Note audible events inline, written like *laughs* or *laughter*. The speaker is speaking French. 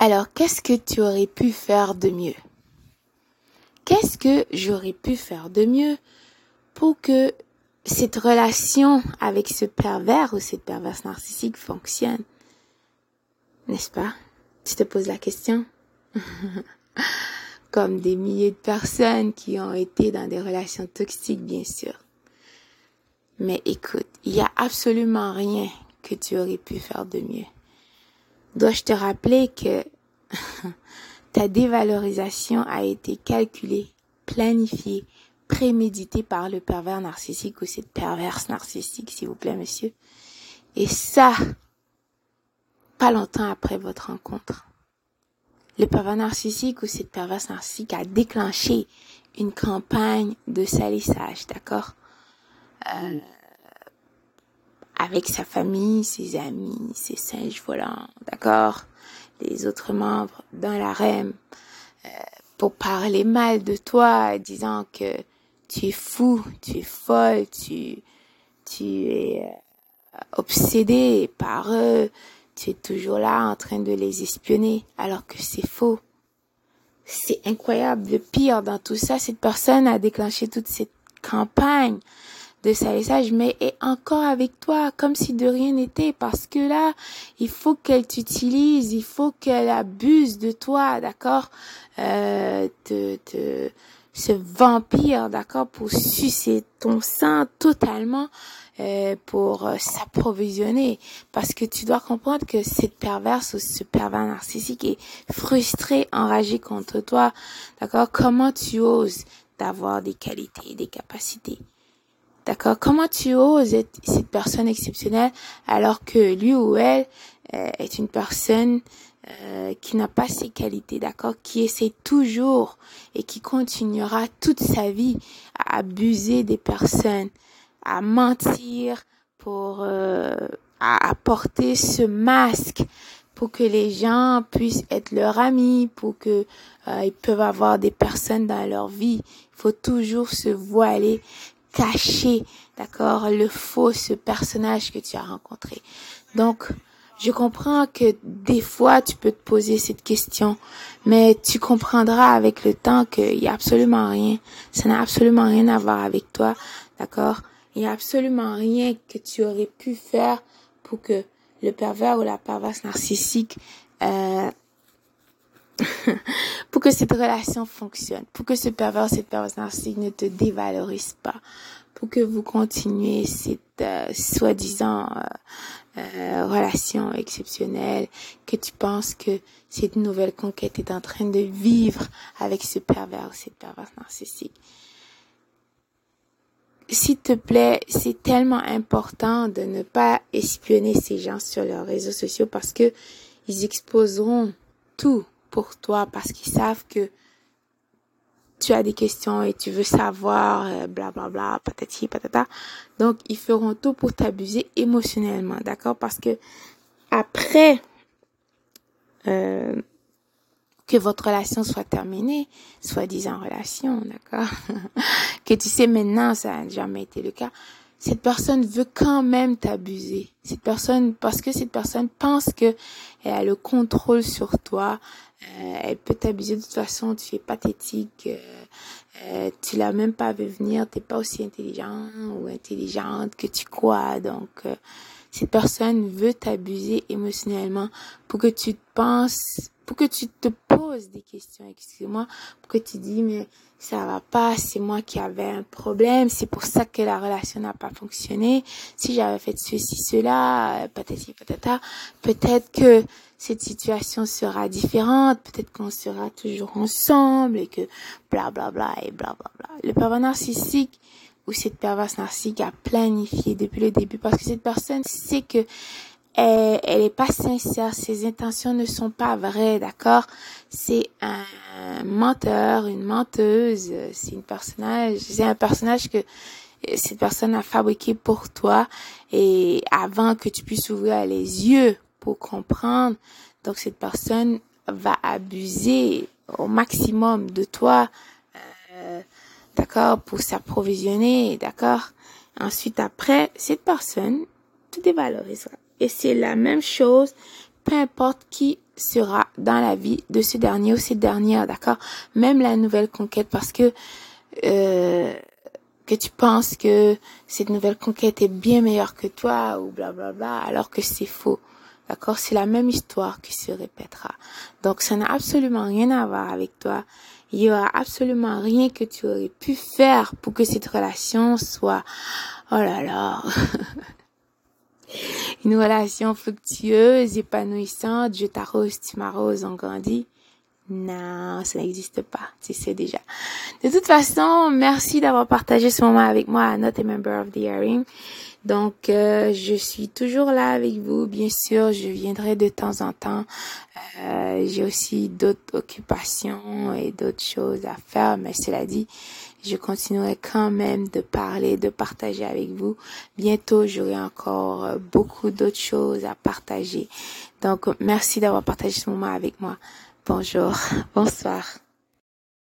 Alors, qu'est-ce que tu aurais pu faire de mieux? Qu'est-ce que j'aurais pu faire de mieux pour que cette relation avec ce pervers ou cette perverse narcissique fonctionne? N'est-ce pas? Tu te poses la question *laughs* Comme des milliers de personnes qui ont été dans des relations toxiques, bien sûr. Mais écoute, il n'y a absolument rien que tu aurais pu faire de mieux. Dois-je te rappeler que *laughs* ta dévalorisation a été calculée, planifiée, préméditée par le pervers narcissique ou cette perverse narcissique, s'il vous plaît, monsieur? Et ça, pas longtemps après votre rencontre. Le pervers narcissique ou cette perverse narcissique a déclenché une campagne de salissage, d'accord? Euh, Avec sa famille, ses amis, ses singes volants, d'accord? Les autres membres dans la REM euh, pour parler mal de toi, disant que tu es fou, tu es folle, tu, tu es euh, obsédé par eux, tu es toujours là en train de les espionner alors que c'est faux. C'est incroyable. Le pire dans tout ça, cette personne a déclenché toute cette campagne de salissage, mais est encore avec toi comme si de rien n'était parce que là, il faut qu'elle t'utilise, il faut qu'elle abuse de toi, d'accord? Euh, ce vampire, d'accord, pour sucer ton sang totalement, euh, pour euh, s'approvisionner. Parce que tu dois comprendre que cette perverse ou ce pervers narcissique est frustré, enragé contre toi, d'accord? Comment tu oses d'avoir des qualités, des capacités? D'accord Comment tu oses être cette personne exceptionnelle alors que lui ou elle euh, est une personne euh, qui n'a pas ces qualités, d'accord Qui essaie toujours et qui continuera toute sa vie à abuser des personnes, à mentir pour euh, à apporter ce masque pour que les gens puissent être leurs amis, pour que ils peuvent avoir des personnes dans leur vie? Il faut toujours se voiler cacher, d'accord, le faux, ce personnage que tu as rencontré. Donc, je comprends que des fois, tu peux te poser cette question, mais tu comprendras avec le temps qu'il y a absolument rien. Ça n'a absolument rien à voir avec toi, d'accord? Il y a absolument rien que tu aurais pu faire pour que le pervers ou la perverse narcissique euh, *laughs* pour que cette relation fonctionne, pour que ce pervers, cette perverse narcissique ne te dévalorise pas, pour que vous continuez cette euh, soi-disant euh, euh, relation exceptionnelle, que tu penses que cette nouvelle conquête est en train de vivre avec ce pervers, cette perverse narcissique. S'il te plaît, c'est tellement important de ne pas espionner ces gens sur leurs réseaux sociaux parce que ils exposeront tout pour toi parce qu'ils savent que tu as des questions et tu veux savoir, bla bla bla, patati patata. Donc, ils feront tout pour t'abuser émotionnellement, d'accord? Parce que après euh, que votre relation soit terminée, soi-disant relation, d'accord? *laughs* Que tu sais maintenant, ça n'a jamais été le cas cette personne veut quand même t'abuser. Cette personne, parce que cette personne pense que elle a le contrôle sur toi, euh, elle peut t'abuser de toute façon, tu es pathétique, euh, euh, tu l'as même pas vu venir, t'es pas aussi intelligent ou intelligente que tu crois. Donc, euh, cette personne veut t'abuser émotionnellement pour que tu penses, pour que tu te poses des questions, excuse-moi, pour que tu dis, mais ça va pas, c'est moi qui avais un problème, c'est pour ça que la relation n'a pas fonctionné. Si j'avais fait ceci, cela, euh, patati patata, peut-être que cette situation sera différente, peut-être qu'on sera toujours ensemble et que bla bla bla et bla bla bla. Le pervers narcissique ou cette perverse narcissique a planifié depuis le début parce que cette personne sait que elle, elle est pas sincère, ses intentions ne sont pas vraies, d'accord? C'est un menteur, une menteuse, c'est une personnage, c'est un personnage que cette personne a fabriqué pour toi et avant que tu puisses ouvrir les yeux pour comprendre, donc cette personne va abuser au maximum de toi, euh, d'accord, pour s'approvisionner, d'accord? Ensuite, après, cette personne te dévalorisera. Et c'est la même chose peu importe qui sera dans la vie de ce dernier ou cette dernière, d'accord? Même la nouvelle conquête, parce que euh, que tu penses que cette nouvelle conquête est bien meilleure que toi ou bla bla bla, alors que c'est faux. D'accord? C'est la même histoire qui se répétera. Donc ça n'a absolument rien à voir avec toi. Il y aura absolument rien que tu aurais pu faire pour que cette relation soit, oh là là, *laughs* une relation fructueuse, épanouissante, je t'arrose, tu m'arroses, on grandit. Non, ça n'existe pas. Tu sais déjà. De toute façon, merci d'avoir partagé ce moment avec moi à Not a Member of the Hearing. Donc, euh, je suis toujours là avec vous. Bien sûr, je viendrai de temps en temps. Euh, J'ai aussi d'autres occupations et d'autres choses à faire, mais cela dit, je continuerai quand même de parler, de partager avec vous. Bientôt, j'aurai encore euh, beaucoup d'autres choses à partager. Donc, merci d'avoir partagé ce moment avec moi. Bonjour, *laughs* bonsoir.